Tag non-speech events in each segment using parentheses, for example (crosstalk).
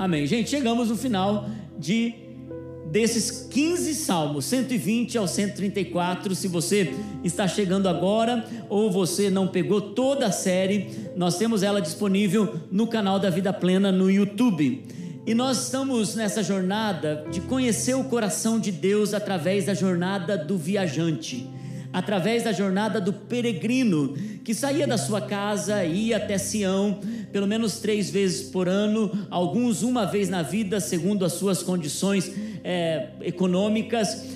Amém. Gente, chegamos no final de desses 15 salmos, 120 ao 134. Se você está chegando agora ou você não pegou toda a série, nós temos ela disponível no canal da Vida Plena no YouTube. E nós estamos nessa jornada de conhecer o coração de Deus através da jornada do viajante, através da jornada do peregrino que saía da sua casa, ia até Sião, pelo menos três vezes por ano, alguns uma vez na vida, segundo as suas condições é, econômicas.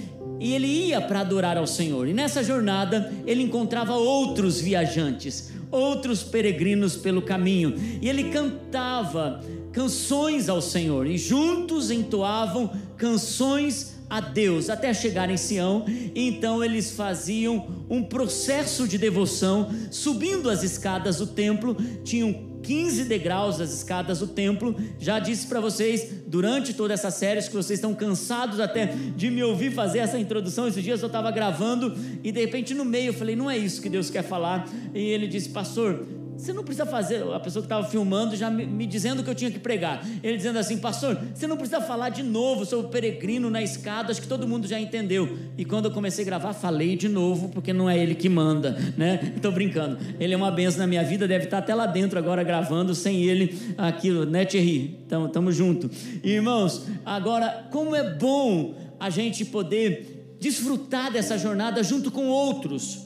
E ele ia para adorar ao Senhor. E nessa jornada ele encontrava outros viajantes, outros peregrinos pelo caminho. E ele cantava canções ao Senhor. E juntos entoavam canções a Deus até chegar em Sião. Então eles faziam um processo de devoção, subindo as escadas do templo, tinham 15 degraus das escadas do templo. Já disse para vocês durante toda essa série que vocês estão cansados até de me ouvir fazer essa introdução. Esses dias eu estava gravando e de repente no meio eu falei: não é isso que Deus quer falar. E ele disse: Pastor, você não precisa fazer, a pessoa que estava filmando já me, me, dizendo que eu tinha que pregar. Ele dizendo assim, pastor, você não precisa falar de novo sobre o peregrino na escada, acho que todo mundo já entendeu. E quando eu comecei a gravar, falei de novo, porque não é ele que manda, né? (laughs) Estou brincando. Ele é uma benção na minha vida, deve estar até lá dentro agora gravando, sem ele, aquilo, né, Thierry? Então, estamos juntos. Irmãos, agora, como é bom a gente poder desfrutar dessa jornada junto com outros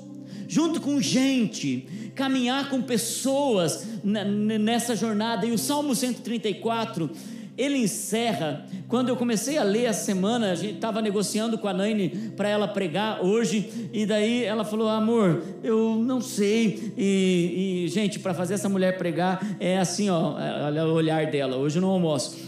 junto com gente, caminhar com pessoas nessa jornada. E o Salmo 134, ele encerra. Quando eu comecei a ler a semana, a gente estava negociando com a Naine para ela pregar hoje, e daí ela falou: Amor, eu não sei. E, e gente, para fazer essa mulher pregar, é assim, ó, olha o olhar dela. Hoje eu não almoço.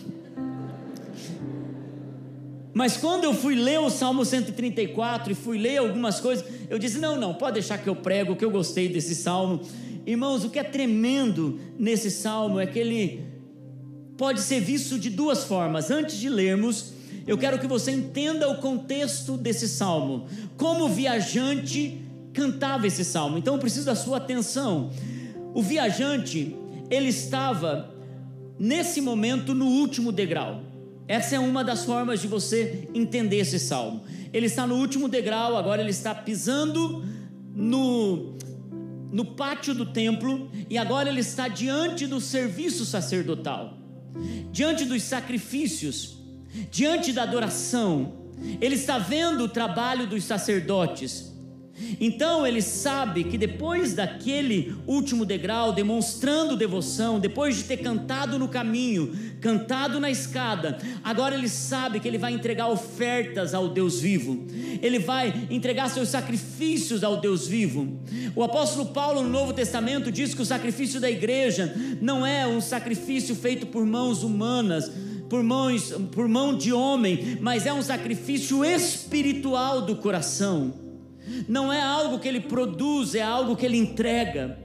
Mas quando eu fui ler o Salmo 134 e fui ler algumas coisas, eu disse: não, não, pode deixar que eu prego, que eu gostei desse salmo. Irmãos, o que é tremendo nesse salmo é que ele pode ser visto de duas formas. Antes de lermos, eu quero que você entenda o contexto desse salmo, como o viajante cantava esse salmo. Então eu preciso da sua atenção. O viajante, ele estava nesse momento no último degrau. Essa é uma das formas de você entender esse salmo. Ele está no último degrau, agora ele está pisando no, no pátio do templo e agora ele está diante do serviço sacerdotal, diante dos sacrifícios, diante da adoração. Ele está vendo o trabalho dos sacerdotes. Então ele sabe que depois daquele último degrau, demonstrando devoção, depois de ter cantado no caminho, cantado na escada, agora ele sabe que ele vai entregar ofertas ao Deus vivo, ele vai entregar seus sacrifícios ao Deus vivo. O apóstolo Paulo, no Novo Testamento, diz que o sacrifício da igreja não é um sacrifício feito por mãos humanas, por, mãos, por mão de homem, mas é um sacrifício espiritual do coração não é algo que ele produz, é algo que ele entrega.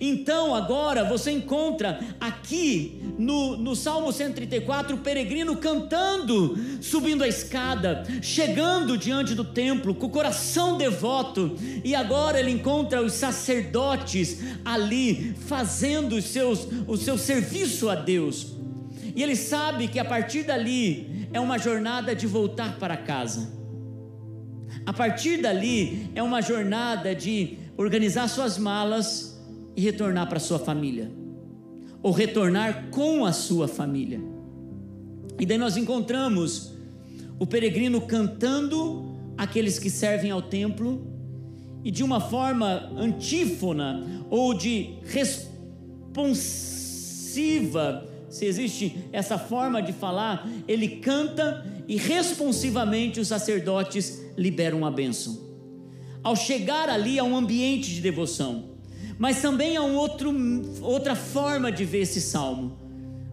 Então agora você encontra aqui no, no Salmo 134 o peregrino cantando, subindo a escada, chegando diante do templo com o coração devoto, e agora ele encontra os sacerdotes ali fazendo os seus, o seu serviço a Deus, e ele sabe que a partir dali é uma jornada de voltar para casa. A partir dali é uma jornada de organizar suas malas e retornar para sua família, ou retornar com a sua família. E daí nós encontramos o peregrino cantando aqueles que servem ao templo e de uma forma antífona ou de responsiva, se existe essa forma de falar, ele canta e responsivamente os sacerdotes liberam a bênção. Ao chegar ali há um ambiente de devoção, mas também há um outro, outra forma de ver esse salmo.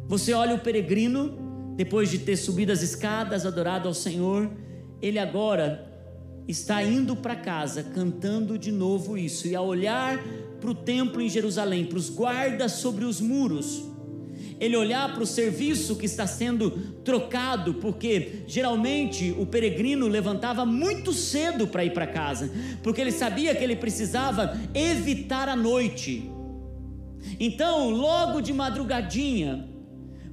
Você olha o peregrino, depois de ter subido as escadas, adorado ao Senhor, ele agora está indo para casa cantando de novo isso, e ao olhar para o templo em Jerusalém, para os guardas sobre os muros, ele olhar para o serviço que está sendo trocado, porque geralmente o peregrino levantava muito cedo para ir para casa, porque ele sabia que ele precisava evitar a noite. Então, logo de madrugadinha,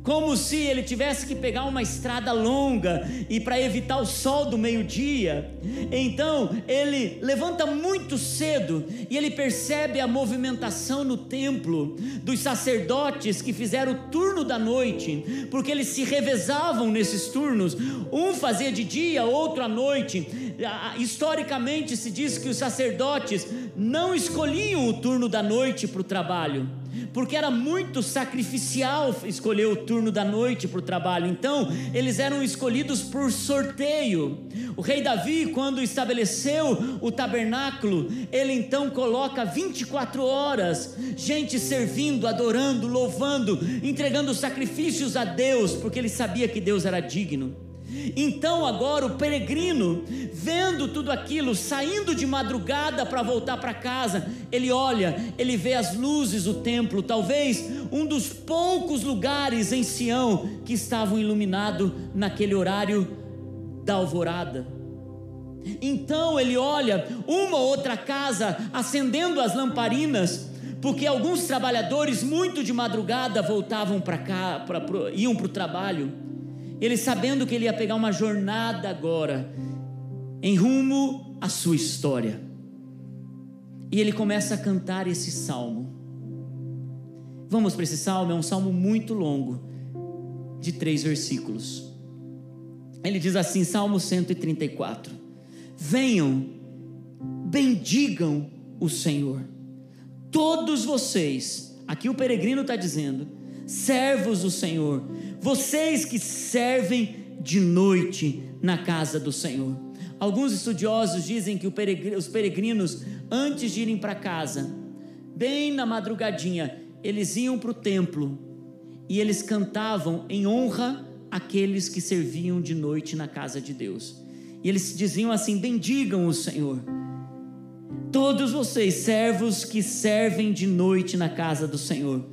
como se ele tivesse que pegar uma estrada longa e para evitar o sol do meio-dia. Então ele levanta muito cedo e ele percebe a movimentação no templo dos sacerdotes que fizeram o turno da noite, porque eles se revezavam nesses turnos. Um fazia de dia, outro à noite. Historicamente se diz que os sacerdotes não escolhiam o turno da noite para o trabalho porque era muito sacrificial escolher o turno da noite para o trabalho, então eles eram escolhidos por sorteio. O rei Davi, quando estabeleceu o tabernáculo, ele então coloca 24 horas, gente servindo, adorando, louvando, entregando sacrifícios a Deus, porque ele sabia que Deus era digno. Então agora o peregrino, vendo tudo aquilo, saindo de madrugada para voltar para casa, ele olha, ele vê as luzes do templo, talvez um dos poucos lugares em Sião que estavam iluminados naquele horário da alvorada. Então ele olha uma outra casa acendendo as lamparinas, porque alguns trabalhadores muito de madrugada voltavam para cá, pra, iam para o trabalho. Ele sabendo que ele ia pegar uma jornada agora, em rumo à sua história. E ele começa a cantar esse salmo. Vamos para esse salmo, é um salmo muito longo, de três versículos. Ele diz assim, Salmo 134: Venham, bendigam o Senhor, todos vocês, aqui o peregrino está dizendo, servos do Senhor, vocês que servem de noite na casa do Senhor. Alguns estudiosos dizem que os peregrinos, antes de irem para casa, bem na madrugadinha, eles iam para o templo e eles cantavam em honra àqueles que serviam de noite na casa de Deus. E eles diziam assim: Bendigam o Senhor. Todos vocês, servos que servem de noite na casa do Senhor.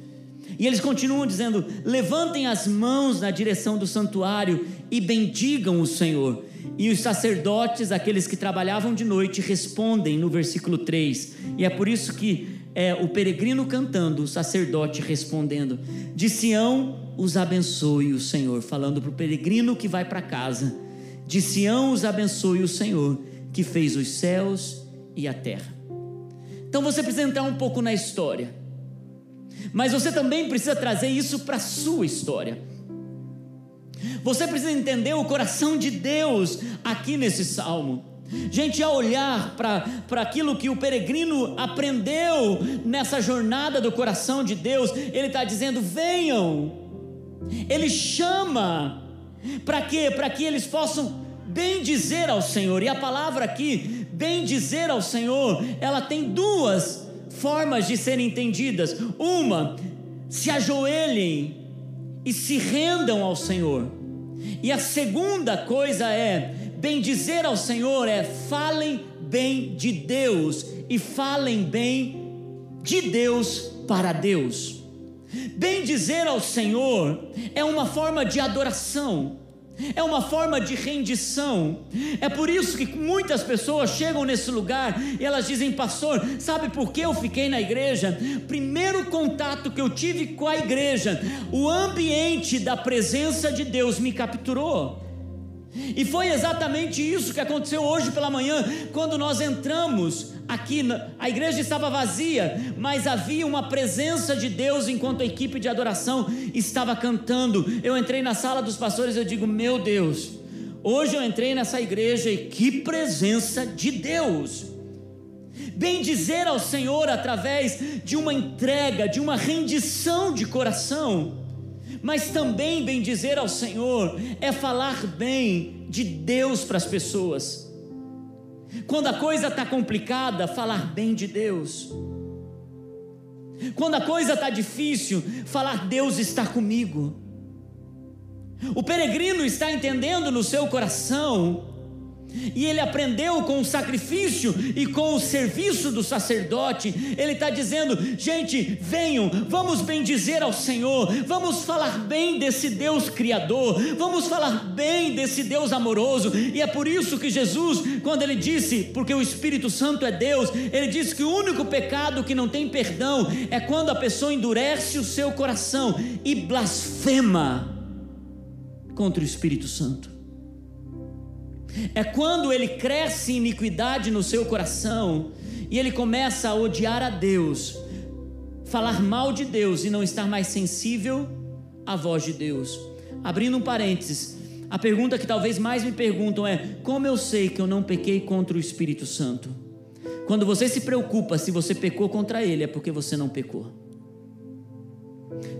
E eles continuam dizendo: levantem as mãos na direção do santuário e bendigam o Senhor. E os sacerdotes, aqueles que trabalhavam de noite, respondem no versículo 3. E é por isso que é o peregrino cantando, o sacerdote respondendo: De Sião os abençoe o Senhor, falando para o peregrino que vai para casa. De Sião os abençoe o Senhor, que fez os céus e a terra. Então você precisa entrar um pouco na história. Mas você também precisa trazer isso para a sua história. Você precisa entender o coração de Deus aqui nesse salmo. Gente, a olhar para aquilo que o peregrino aprendeu nessa jornada do coração de Deus, ele está dizendo: venham. Ele chama, para quê? Para que eles possam bem dizer ao Senhor. E a palavra aqui, bem dizer ao Senhor, ela tem duas formas de serem entendidas. Uma, se ajoelhem e se rendam ao Senhor. E a segunda coisa é, bem dizer ao Senhor é falem bem de Deus e falem bem de Deus para Deus. Bem dizer ao Senhor é uma forma de adoração é uma forma de rendição. É por isso que muitas pessoas chegam nesse lugar e elas dizem, pastor, sabe por que eu fiquei na igreja? Primeiro contato que eu tive com a igreja, o ambiente da presença de Deus me capturou. E foi exatamente isso que aconteceu hoje pela manhã, quando nós entramos aqui, a igreja estava vazia, mas havia uma presença de Deus enquanto a equipe de adoração estava cantando. Eu entrei na sala dos pastores eu digo: Meu Deus, hoje eu entrei nessa igreja e que presença de Deus! Bem dizer ao Senhor através de uma entrega, de uma rendição de coração mas também bem dizer ao Senhor é falar bem de Deus para as pessoas. Quando a coisa está complicada, falar bem de Deus. Quando a coisa está difícil, falar Deus está comigo. O peregrino está entendendo no seu coração e ele aprendeu com o sacrifício e com o serviço do sacerdote. Ele está dizendo: gente, venham, vamos bendizer ao Senhor, vamos falar bem desse Deus Criador, vamos falar bem desse Deus amoroso. E é por isso que Jesus, quando ele disse, porque o Espírito Santo é Deus, ele disse que o único pecado que não tem perdão é quando a pessoa endurece o seu coração e blasfema contra o Espírito Santo. É quando ele cresce iniquidade no seu coração e ele começa a odiar a Deus, falar mal de Deus e não estar mais sensível à voz de Deus. Abrindo um parênteses, a pergunta que talvez mais me perguntam é: como eu sei que eu não pequei contra o Espírito Santo? Quando você se preocupa se você pecou contra ele, é porque você não pecou.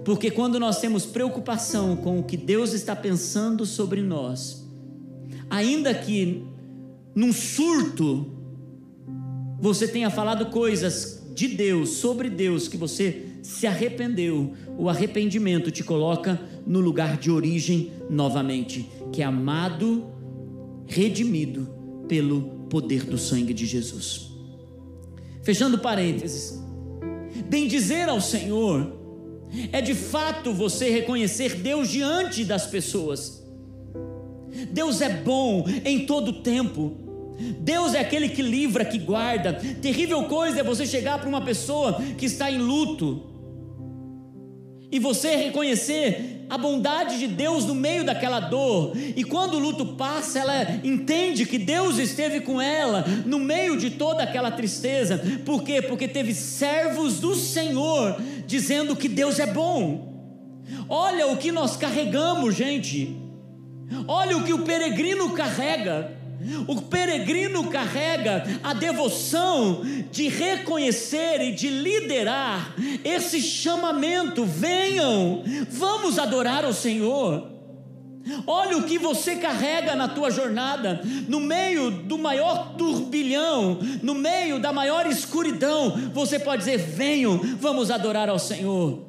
Porque quando nós temos preocupação com o que Deus está pensando sobre nós, ainda que num surto você tenha falado coisas de Deus, sobre Deus, que você se arrependeu, o arrependimento te coloca no lugar de origem novamente, que é amado, redimido pelo poder do sangue de Jesus. Fechando parênteses, bem dizer ao Senhor é de fato você reconhecer Deus diante das pessoas Deus é bom em todo tempo. Deus é aquele que livra, que guarda. Terrível coisa é você chegar para uma pessoa que está em luto e você reconhecer a bondade de Deus no meio daquela dor. E quando o luto passa, ela entende que Deus esteve com ela no meio de toda aquela tristeza. Por quê? Porque teve servos do Senhor dizendo que Deus é bom. Olha o que nós carregamos, gente. Olha o que o peregrino carrega. O peregrino carrega a devoção de reconhecer e de liderar esse chamamento. Venham, vamos adorar o Senhor. Olha o que você carrega na tua jornada, no meio do maior turbilhão, no meio da maior escuridão, você pode dizer: venham, vamos adorar ao Senhor.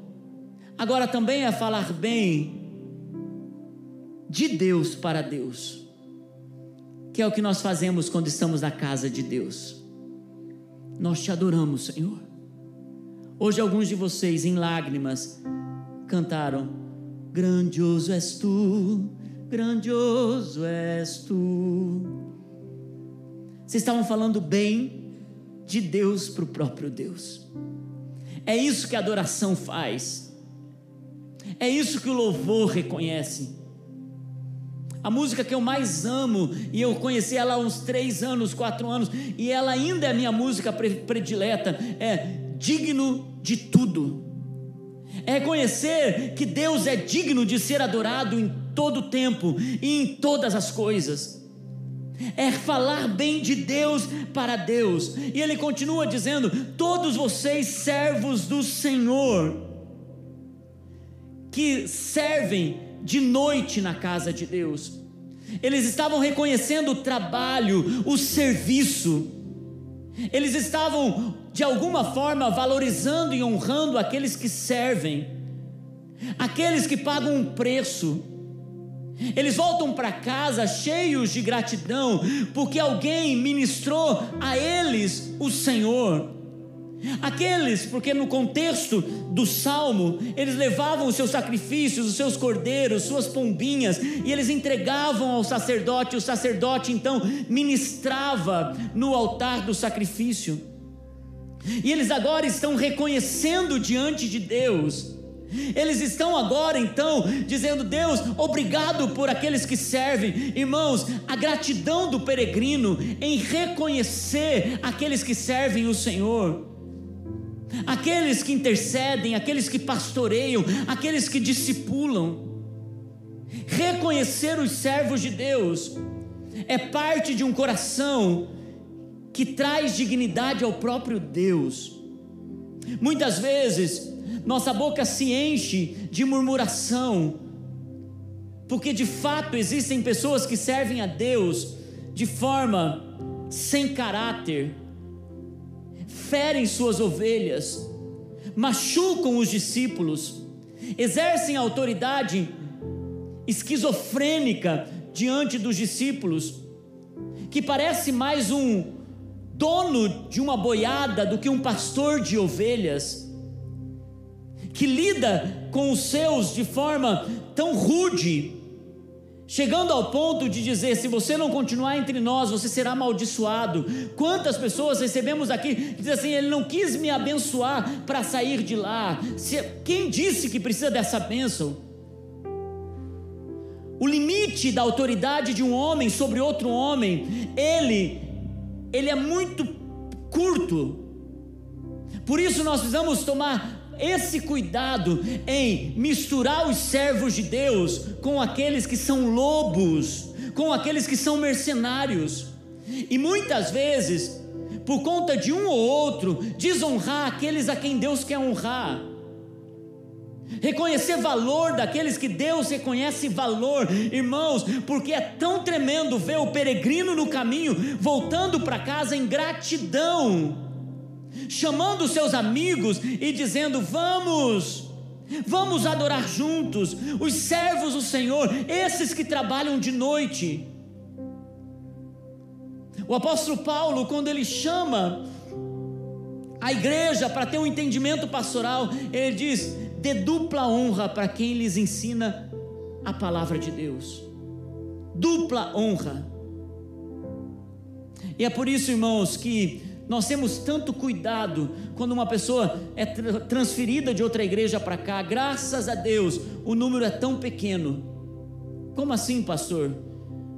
Agora também é falar bem de Deus para Deus, que é o que nós fazemos quando estamos na casa de Deus. Nós te adoramos, Senhor. Hoje, alguns de vocês, em lágrimas, cantaram: Grandioso és tu, grandioso és tu. Vocês estavam falando bem de Deus para o próprio Deus. É isso que a adoração faz. É isso que o louvor reconhece. A música que eu mais amo, e eu conheci ela há uns três anos, quatro anos, e ela ainda é a minha música predileta, é Digno de Tudo. É reconhecer que Deus é digno de ser adorado em todo o tempo e em todas as coisas. É falar bem de Deus para Deus. E ele continua dizendo: Todos vocês, servos do Senhor, que servem de noite na casa de Deus. Eles estavam reconhecendo o trabalho, o serviço. Eles estavam, de alguma forma, valorizando e honrando aqueles que servem, aqueles que pagam um preço. Eles voltam para casa cheios de gratidão, porque alguém ministrou a eles o Senhor. Aqueles, porque no contexto do salmo, eles levavam os seus sacrifícios, os seus cordeiros, suas pombinhas, e eles entregavam ao sacerdote, o sacerdote então ministrava no altar do sacrifício. E eles agora estão reconhecendo diante de Deus. Eles estão agora então dizendo: Deus, obrigado por aqueles que servem. Irmãos, a gratidão do peregrino em reconhecer aqueles que servem o Senhor aqueles que intercedem, aqueles que pastoreiam, aqueles que discipulam. Reconhecer os servos de Deus é parte de um coração que traz dignidade ao próprio Deus. Muitas vezes, nossa boca se enche de murmuração, porque de fato existem pessoas que servem a Deus de forma sem caráter, ferem suas ovelhas, machucam os discípulos, exercem autoridade esquizofrênica diante dos discípulos, que parece mais um dono de uma boiada do que um pastor de ovelhas, que lida com os seus de forma tão rude, chegando ao ponto de dizer: se você não continuar entre nós, você será amaldiçoado. Quantas pessoas recebemos aqui que dizem assim: ele não quis me abençoar para sair de lá. Quem disse que precisa dessa bênção? o limite da autoridade de um homem sobre outro homem, ele, ele é muito curto. Por isso nós precisamos tomar esse cuidado em misturar os servos de Deus com aqueles que são lobos, com aqueles que são mercenários. E muitas vezes, por conta de um ou outro, desonrar aqueles a quem Deus quer honrar reconhecer valor daqueles que Deus reconhece valor, irmãos, porque é tão tremendo ver o peregrino no caminho voltando para casa em gratidão, chamando seus amigos e dizendo: Vamos. Vamos adorar juntos os servos do Senhor, esses que trabalham de noite. O apóstolo Paulo, quando ele chama a igreja para ter um entendimento pastoral, ele diz: dê dupla honra para quem lhes ensina a palavra de Deus. Dupla honra. E é por isso, irmãos, que nós temos tanto cuidado quando uma pessoa é transferida de outra igreja para cá. Graças a Deus, o número é tão pequeno. Como assim, pastor?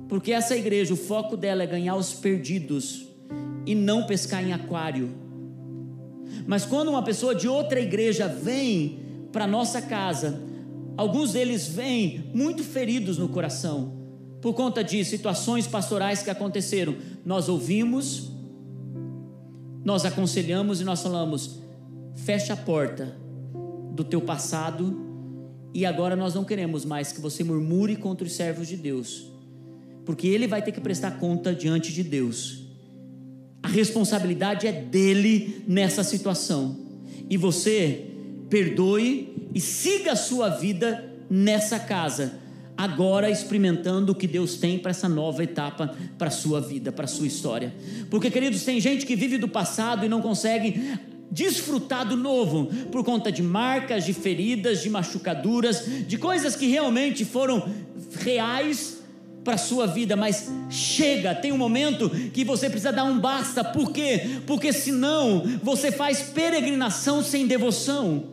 Porque essa igreja, o foco dela é ganhar os perdidos e não pescar em aquário. Mas quando uma pessoa de outra igreja vem para nossa casa, alguns deles vêm muito feridos no coração, por conta de situações pastorais que aconteceram. Nós ouvimos, nós aconselhamos e nós falamos: fecha a porta do teu passado e agora nós não queremos mais que você murmure contra os servos de Deus, porque ele vai ter que prestar conta diante de Deus. A responsabilidade é dele nessa situação. E você perdoe e siga a sua vida nessa casa, agora experimentando o que Deus tem para essa nova etapa para a sua vida, para a sua história. Porque, queridos, tem gente que vive do passado e não consegue desfrutar do novo por conta de marcas, de feridas, de machucaduras, de coisas que realmente foram reais para a sua vida, mas chega, tem um momento que você precisa dar um basta, por quê? Porque senão você faz peregrinação sem devoção.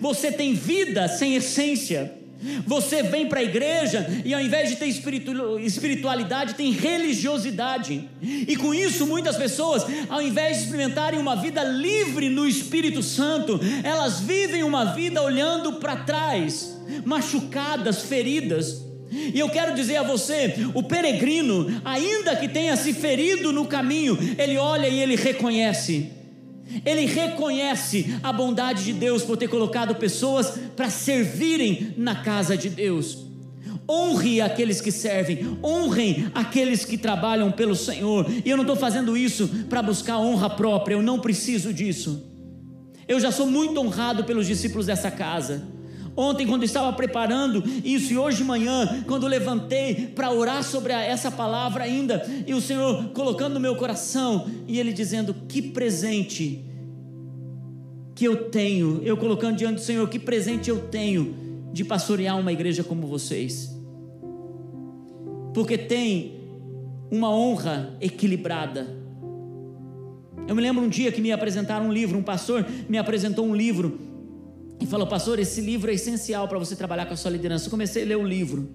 Você tem vida sem essência. Você vem para a igreja e ao invés de ter espiritualidade, tem religiosidade. E com isso, muitas pessoas, ao invés de experimentarem uma vida livre no Espírito Santo, elas vivem uma vida olhando para trás, machucadas, feridas. E eu quero dizer a você: o peregrino, ainda que tenha se ferido no caminho, ele olha e ele reconhece ele reconhece a bondade de Deus por ter colocado pessoas para servirem na casa de Deus. Honre aqueles que servem, honrem aqueles que trabalham pelo Senhor. E eu não estou fazendo isso para buscar honra própria, eu não preciso disso. Eu já sou muito honrado pelos discípulos dessa casa. Ontem, quando estava preparando isso, e hoje de manhã, quando levantei para orar sobre essa palavra ainda, e o Senhor colocando no meu coração, e Ele dizendo: Que presente que eu tenho, eu colocando diante do Senhor, que presente eu tenho de pastorear uma igreja como vocês, porque tem uma honra equilibrada. Eu me lembro um dia que me apresentaram um livro, um pastor me apresentou um livro e falou: Pastor, esse livro é essencial para você trabalhar com a sua liderança. Eu comecei a ler o livro.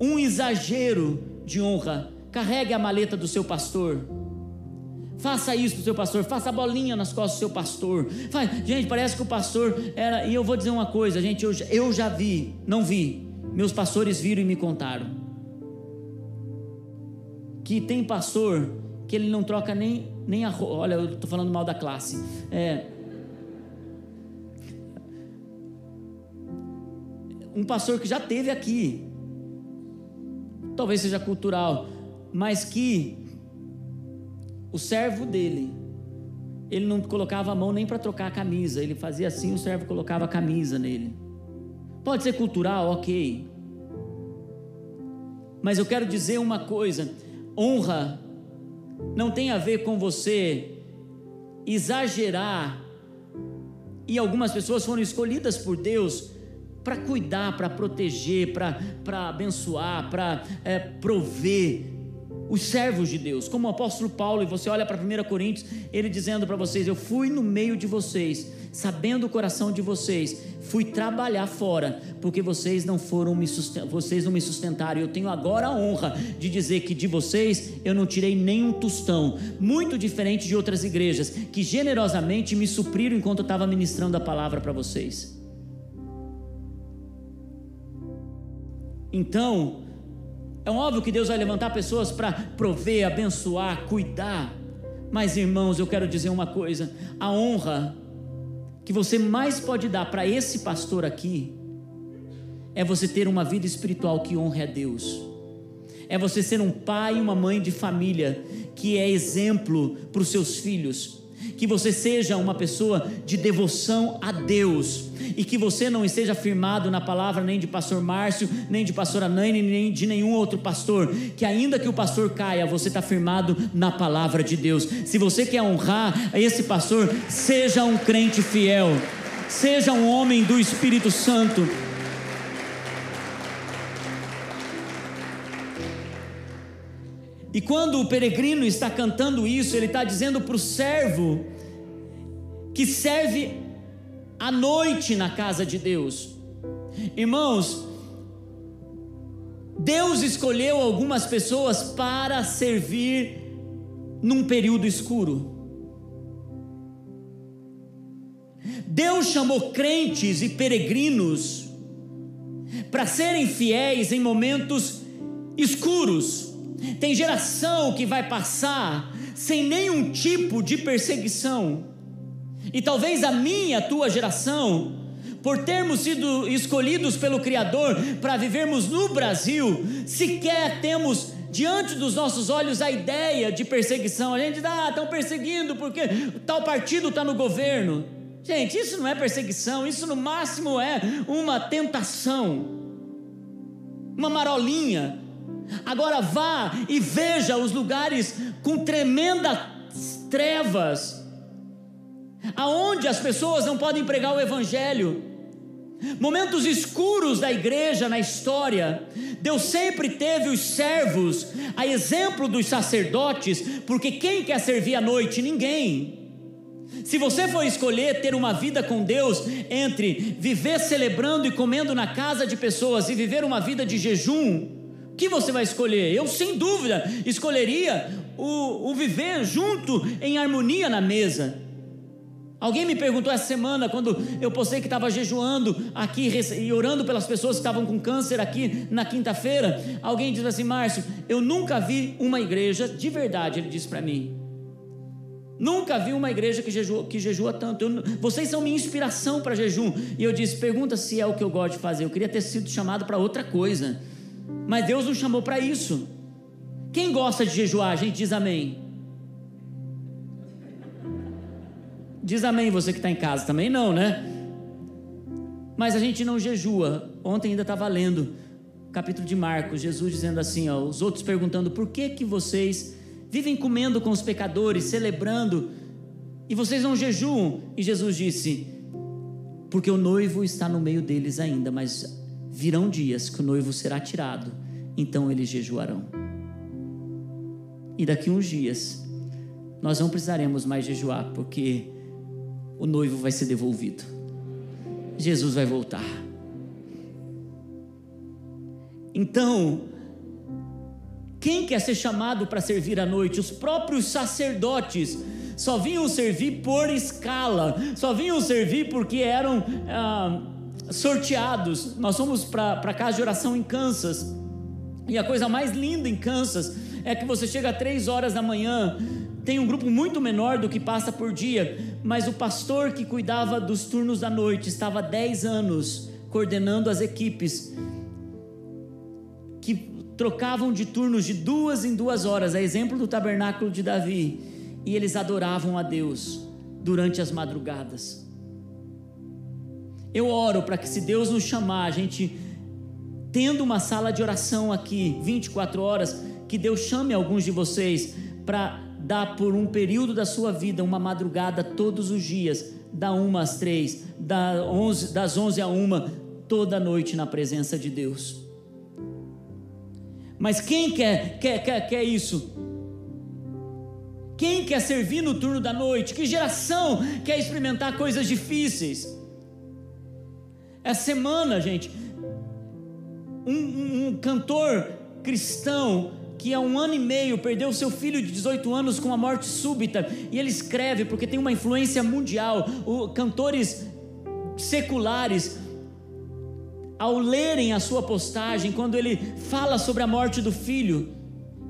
Um exagero de honra. Carregue a maleta do seu pastor. Faça isso para o seu pastor, faça a bolinha nas costas do seu pastor. Faz. Gente, parece que o pastor era. E eu vou dizer uma coisa, gente, eu, eu já vi, não vi. Meus pastores viram e me contaram. Que tem pastor que ele não troca nem, nem a. Olha, eu estou falando mal da classe. É um pastor que já teve aqui, talvez seja cultural, mas que o servo dele, ele não colocava a mão nem para trocar a camisa, ele fazia assim, o servo colocava a camisa nele. Pode ser cultural, ok. Mas eu quero dizer uma coisa: honra não tem a ver com você exagerar. E algumas pessoas foram escolhidas por Deus para cuidar, para proteger, para abençoar, para é, prover os servos de Deus, como o apóstolo Paulo, e você olha para 1 Coríntios, ele dizendo para vocês: Eu fui no meio de vocês, sabendo o coração de vocês, fui trabalhar fora, porque vocês não foram me vocês não me sustentaram. Eu tenho agora a honra de dizer que de vocês eu não tirei nenhum tostão, muito diferente de outras igrejas que generosamente me supriram enquanto eu estava ministrando a palavra para vocês. Então, é óbvio que Deus vai levantar pessoas para prover, abençoar, cuidar. Mas, irmãos, eu quero dizer uma coisa: a honra que você mais pode dar para esse pastor aqui é você ter uma vida espiritual que honre a Deus. É você ser um pai e uma mãe de família que é exemplo para os seus filhos que você seja uma pessoa de devoção a Deus e que você não esteja firmado na palavra nem de pastor Márcio, nem de pastor Anaine, nem de nenhum outro pastor, que ainda que o pastor caia, você está firmado na palavra de Deus. Se você quer honrar esse pastor, seja um crente fiel, seja um homem do Espírito Santo. E quando o peregrino está cantando isso, ele está dizendo para o servo que serve à noite na casa de Deus. Irmãos, Deus escolheu algumas pessoas para servir num período escuro. Deus chamou crentes e peregrinos para serem fiéis em momentos escuros tem geração que vai passar sem nenhum tipo de perseguição. E talvez a minha, a tua geração, por termos sido escolhidos pelo Criador para vivermos no Brasil, sequer temos diante dos nossos olhos a ideia de perseguição. A gente diz, ah, estão perseguindo porque tal partido está no governo. Gente, isso não é perseguição, isso no máximo é uma tentação, uma marolinha Agora vá e veja os lugares com tremendas trevas, aonde as pessoas não podem pregar o Evangelho. Momentos escuros da igreja na história, Deus sempre teve os servos, a exemplo dos sacerdotes, porque quem quer servir à noite? Ninguém. Se você for escolher ter uma vida com Deus entre viver celebrando e comendo na casa de pessoas e viver uma vida de jejum, que você vai escolher? Eu, sem dúvida, escolheria o, o viver junto em harmonia na mesa. Alguém me perguntou essa semana, quando eu postei que estava jejuando aqui e orando pelas pessoas que estavam com câncer aqui na quinta-feira. Alguém disse assim: Márcio, eu nunca vi uma igreja, de verdade, ele disse para mim. Nunca vi uma igreja que jejua, que jejua tanto. Eu, vocês são minha inspiração para jejum. E eu disse: pergunta se é o que eu gosto de fazer. Eu queria ter sido chamado para outra coisa. Mas Deus nos chamou para isso. Quem gosta de jejuar, a gente diz amém. Diz amém você que está em casa também não, né? Mas a gente não jejua. Ontem ainda estava lendo capítulo de Marcos, Jesus dizendo assim, ó, os outros perguntando por que que vocês vivem comendo com os pecadores, celebrando, e vocês não jejuam? E Jesus disse: porque o noivo está no meio deles ainda, mas virão dias que o noivo será tirado, então eles jejuarão. E daqui uns dias, nós não precisaremos mais jejuar, porque o noivo vai ser devolvido. Jesus vai voltar. Então, quem quer ser chamado para servir à noite? Os próprios sacerdotes só vinham servir por escala, só vinham servir porque eram. Ah, sorteados. Nós fomos para casa de oração em Kansas. E a coisa mais linda em Kansas é que você chega às três horas da manhã, tem um grupo muito menor do que passa por dia, mas o pastor que cuidava dos turnos da noite estava há 10 anos coordenando as equipes que trocavam de turnos de duas em duas horas, a exemplo do tabernáculo de Davi, e eles adoravam a Deus durante as madrugadas. Eu oro para que, se Deus nos chamar, a gente, tendo uma sala de oração aqui, 24 horas, que Deus chame alguns de vocês para dar por um período da sua vida uma madrugada todos os dias, da uma às três, da onze, das onze a uma, toda noite na presença de Deus. Mas quem quer, quer, quer, quer isso? Quem quer servir no turno da noite? Que geração quer experimentar coisas difíceis? Essa semana, gente, um, um, um cantor cristão que há um ano e meio perdeu seu filho de 18 anos com uma morte súbita, e ele escreve porque tem uma influência mundial. O, cantores seculares, ao lerem a sua postagem, quando ele fala sobre a morte do filho,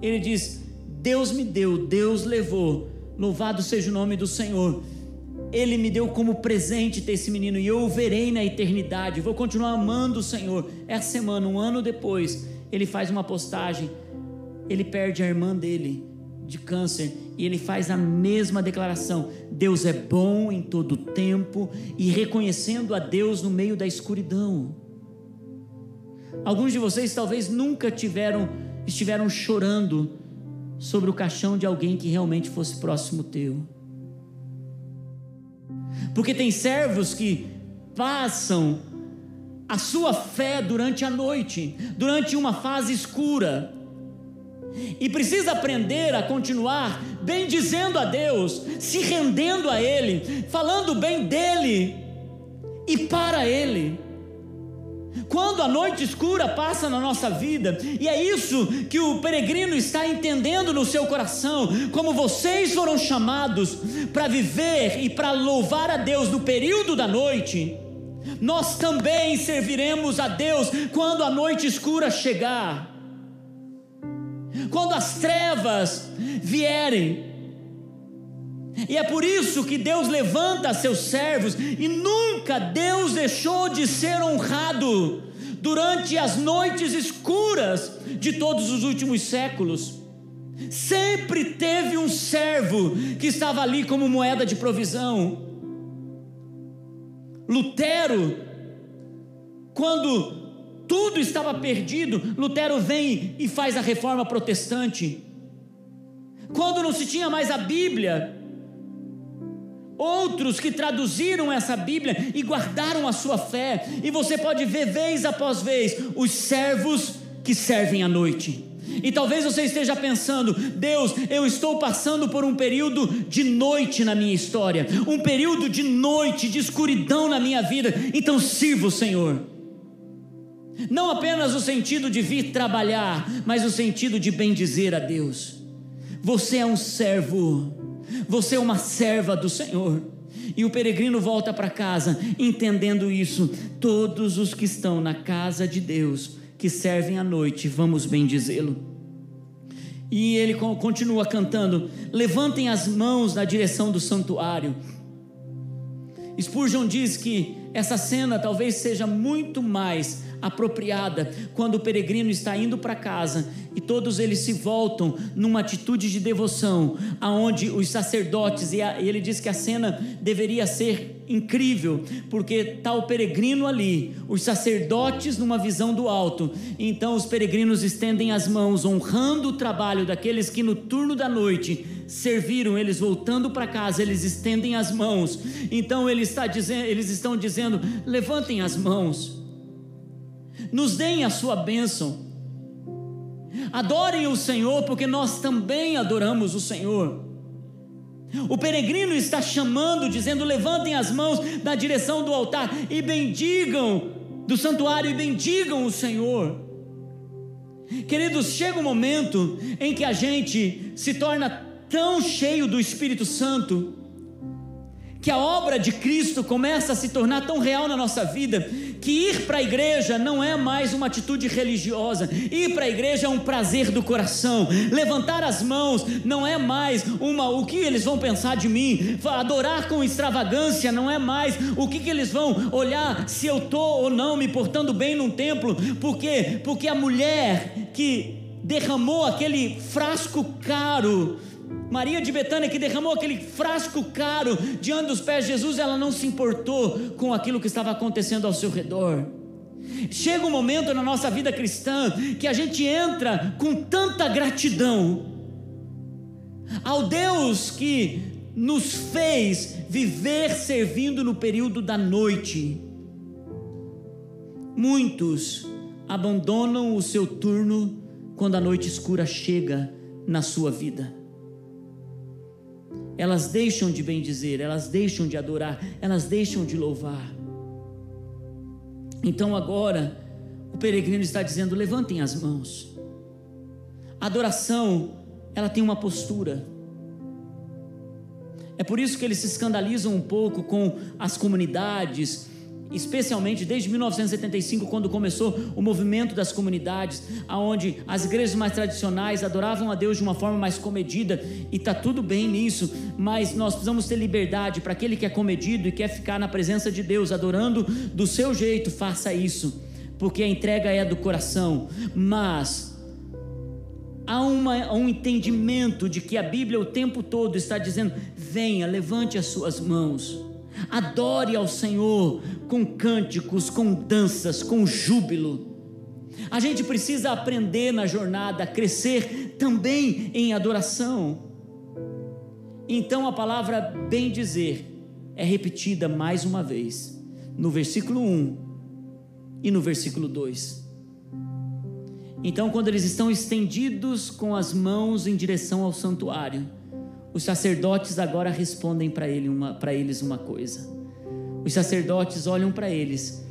ele diz: Deus me deu, Deus levou, louvado seja o nome do Senhor. Ele me deu como presente ter esse menino e eu o verei na eternidade. Vou continuar amando o Senhor. Essa semana, um ano depois, ele faz uma postagem ele perde a irmã dele de câncer e ele faz a mesma declaração: Deus é bom em todo tempo e reconhecendo a Deus no meio da escuridão. Alguns de vocês talvez nunca tiveram estiveram chorando sobre o caixão de alguém que realmente fosse próximo teu. Porque tem servos que passam a sua fé durante a noite, durante uma fase escura e precisa aprender a continuar bem dizendo a Deus, se rendendo a Ele, falando bem dEle e para Ele. Quando a noite escura passa na nossa vida, e é isso que o peregrino está entendendo no seu coração, como vocês foram chamados para viver e para louvar a Deus no período da noite, nós também serviremos a Deus quando a noite escura chegar quando as trevas vierem. E é por isso que Deus levanta seus servos, e nunca Deus deixou de ser honrado durante as noites escuras de todos os últimos séculos. Sempre teve um servo que estava ali como moeda de provisão. Lutero, quando tudo estava perdido, Lutero vem e faz a reforma protestante. Quando não se tinha mais a Bíblia, outros que traduziram essa Bíblia e guardaram a sua fé, e você pode ver vez após vez os servos que servem à noite. E talvez você esteja pensando, Deus, eu estou passando por um período de noite na minha história, um período de noite, de escuridão na minha vida, então sirva o Senhor. Não apenas o sentido de vir trabalhar, mas o sentido de bendizer a Deus. Você é um servo, você é uma serva do Senhor. E o peregrino volta para casa entendendo isso. Todos os que estão na casa de Deus, que servem à noite, vamos bendizê-lo. E ele continua cantando: Levantem as mãos na direção do santuário. Spurgeon diz que essa cena talvez seja muito mais apropriada quando o peregrino está indo para casa e todos eles se voltam numa atitude de devoção, aonde os sacerdotes e, ele diz que a cena deveria ser incrível, porque está o peregrino ali, os sacerdotes numa visão do alto, então os peregrinos estendem as mãos honrando o trabalho daqueles que no turno da noite serviram, eles voltando para casa, eles estendem as mãos. Então ele está dizendo, eles estão dizendo: levantem as mãos nos deem a sua bênção. Adorem o Senhor, porque nós também adoramos o Senhor. O peregrino está chamando, dizendo: levantem as mãos na direção do altar e bendigam do santuário e bendigam o Senhor. Queridos, chega um momento em que a gente se torna tão cheio do Espírito Santo que a obra de Cristo começa a se tornar tão real na nossa vida que ir para a igreja não é mais uma atitude religiosa, ir para a igreja é um prazer do coração, levantar as mãos não é mais uma o que eles vão pensar de mim, adorar com extravagância não é mais o que, que eles vão olhar se eu estou ou não me portando bem num templo, porque porque a mulher que derramou aquele frasco caro Maria de Betânia, que derramou aquele frasco caro diante dos pés de Jesus, ela não se importou com aquilo que estava acontecendo ao seu redor. Chega um momento na nossa vida cristã que a gente entra com tanta gratidão ao Deus que nos fez viver servindo no período da noite. Muitos abandonam o seu turno quando a noite escura chega na sua vida. Elas deixam de bendizer, elas deixam de adorar, elas deixam de louvar. Então agora, o peregrino está dizendo: levantem as mãos. A adoração, ela tem uma postura. É por isso que eles se escandalizam um pouco com as comunidades, especialmente desde 1975, quando começou o movimento das comunidades, aonde as igrejas mais tradicionais adoravam a Deus de uma forma mais comedida, e está tudo bem nisso, mas nós precisamos ter liberdade para aquele que é comedido e quer ficar na presença de Deus, adorando do seu jeito, faça isso, porque a entrega é do coração, mas há uma, um entendimento de que a Bíblia o tempo todo está dizendo: venha, levante as suas mãos, adore ao Senhor com cânticos, com danças, com júbilo. A gente precisa aprender na jornada, crescer também em adoração. Então a palavra bem dizer é repetida mais uma vez, no versículo 1 e no versículo 2. Então, quando eles estão estendidos com as mãos em direção ao santuário, os sacerdotes agora respondem para ele uma, eles uma coisa. Os sacerdotes olham para eles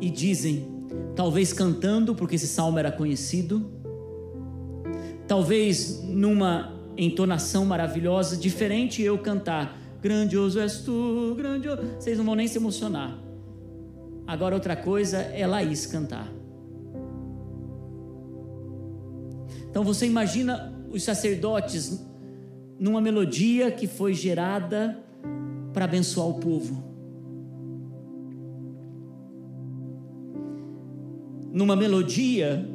e dizem, talvez cantando, porque esse salmo era conhecido, talvez numa entonação maravilhosa, diferente eu cantar, grandioso és tu, grandioso. Vocês não vão nem se emocionar. Agora, outra coisa é Laís cantar. Então você imagina os sacerdotes numa melodia que foi gerada para abençoar o povo. Numa melodia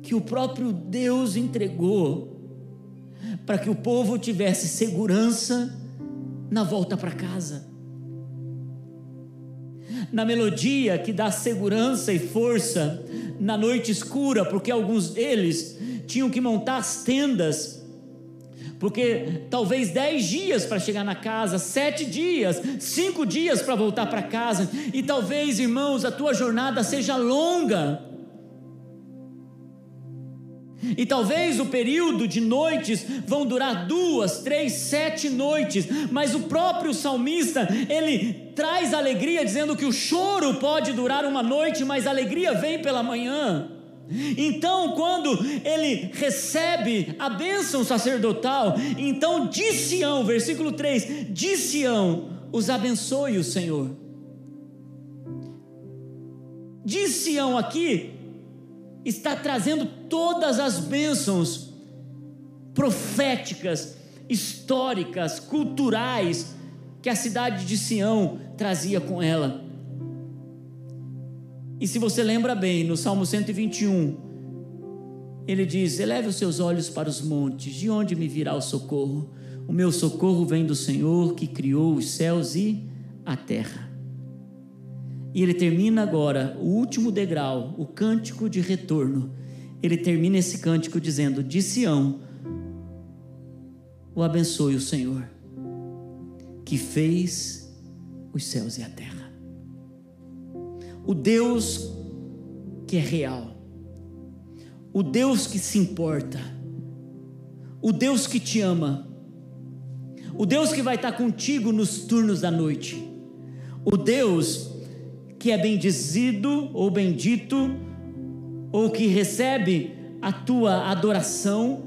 que o próprio Deus entregou para que o povo tivesse segurança na volta para casa. Na melodia que dá segurança e força na noite escura, porque alguns deles tinham que montar as tendas, porque talvez dez dias para chegar na casa, sete dias, cinco dias para voltar para casa, e talvez, irmãos, a tua jornada seja longa. E talvez o período de noites vão durar duas, três, sete noites, mas o próprio salmista ele traz alegria, dizendo que o choro pode durar uma noite, mas a alegria vem pela manhã. Então, quando ele recebe a bênção sacerdotal, então de Sião, versículo 3: de Sião, os abençoe o Senhor. De Sião aqui está trazendo todas as bênçãos proféticas, históricas, culturais que a cidade de Sião trazia com ela. E se você lembra bem, no Salmo 121, ele diz: Eleve os seus olhos para os montes, de onde me virá o socorro? O meu socorro vem do Senhor que criou os céus e a terra. E ele termina agora o último degrau, o cântico de retorno. Ele termina esse cântico dizendo: De Sião, o abençoe o Senhor, que fez os céus e a terra o Deus que é real, o Deus que se importa, o Deus que te ama, o Deus que vai estar contigo nos turnos da noite, o Deus que é bendizido ou bendito, ou que recebe a tua adoração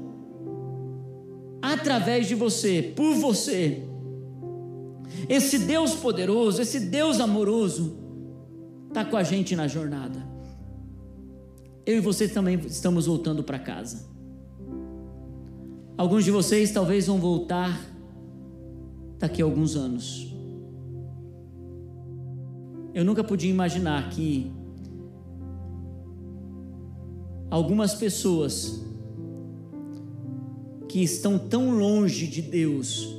através de você, por você. Esse Deus poderoso, esse Deus amoroso, está com a gente na jornada. Eu e você também estamos voltando para casa. Alguns de vocês talvez vão voltar daqui a alguns anos. Eu nunca podia imaginar que algumas pessoas que estão tão longe de Deus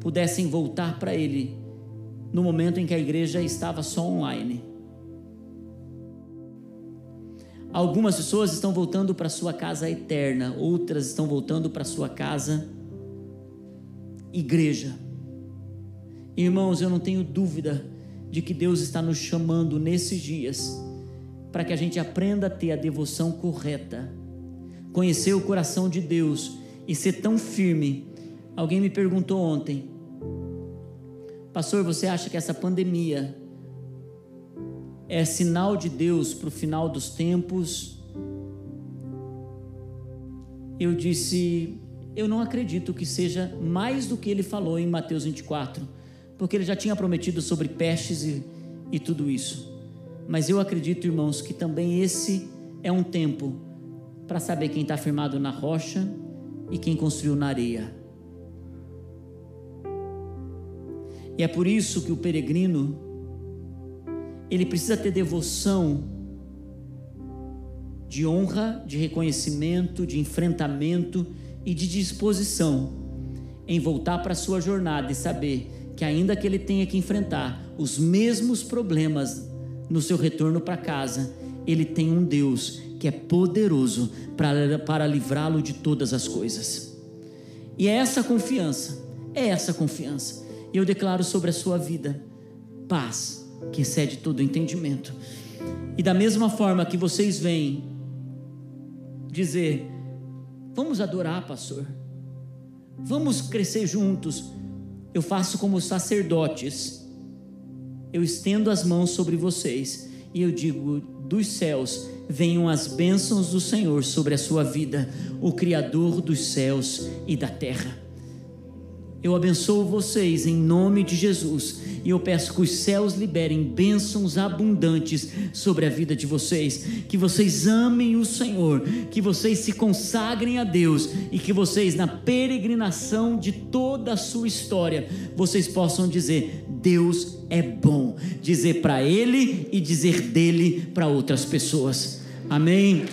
pudessem voltar para Ele no momento em que a igreja estava só online. Algumas pessoas estão voltando para sua casa eterna, outras estão voltando para sua casa igreja. Irmãos, eu não tenho dúvida de que Deus está nos chamando nesses dias para que a gente aprenda a ter a devoção correta, conhecer o coração de Deus e ser tão firme. Alguém me perguntou ontem, Pastor, você acha que essa pandemia é sinal de Deus para o final dos tempos. Eu disse, eu não acredito que seja mais do que ele falou em Mateus 24, porque ele já tinha prometido sobre pestes e, e tudo isso. Mas eu acredito, irmãos, que também esse é um tempo para saber quem está firmado na rocha e quem construiu na areia. E é por isso que o peregrino ele precisa ter devoção de honra, de reconhecimento, de enfrentamento e de disposição em voltar para a sua jornada e saber que, ainda que ele tenha que enfrentar os mesmos problemas no seu retorno para casa, ele tem um Deus que é poderoso para, para livrá-lo de todas as coisas. E é essa confiança, é essa confiança. E eu declaro sobre a sua vida paz que excede todo entendimento. E da mesma forma que vocês vêm dizer, vamos adorar, pastor, vamos crescer juntos, eu faço como sacerdotes, eu estendo as mãos sobre vocês e eu digo: dos céus venham as bênçãos do Senhor sobre a sua vida, o Criador dos céus e da terra. Eu abençoo vocês em nome de Jesus e eu peço que os céus liberem bênçãos abundantes sobre a vida de vocês, que vocês amem o Senhor, que vocês se consagrem a Deus e que vocês, na peregrinação de toda a sua história, vocês possam dizer: Deus é bom, dizer para Ele e dizer dele para outras pessoas. Amém.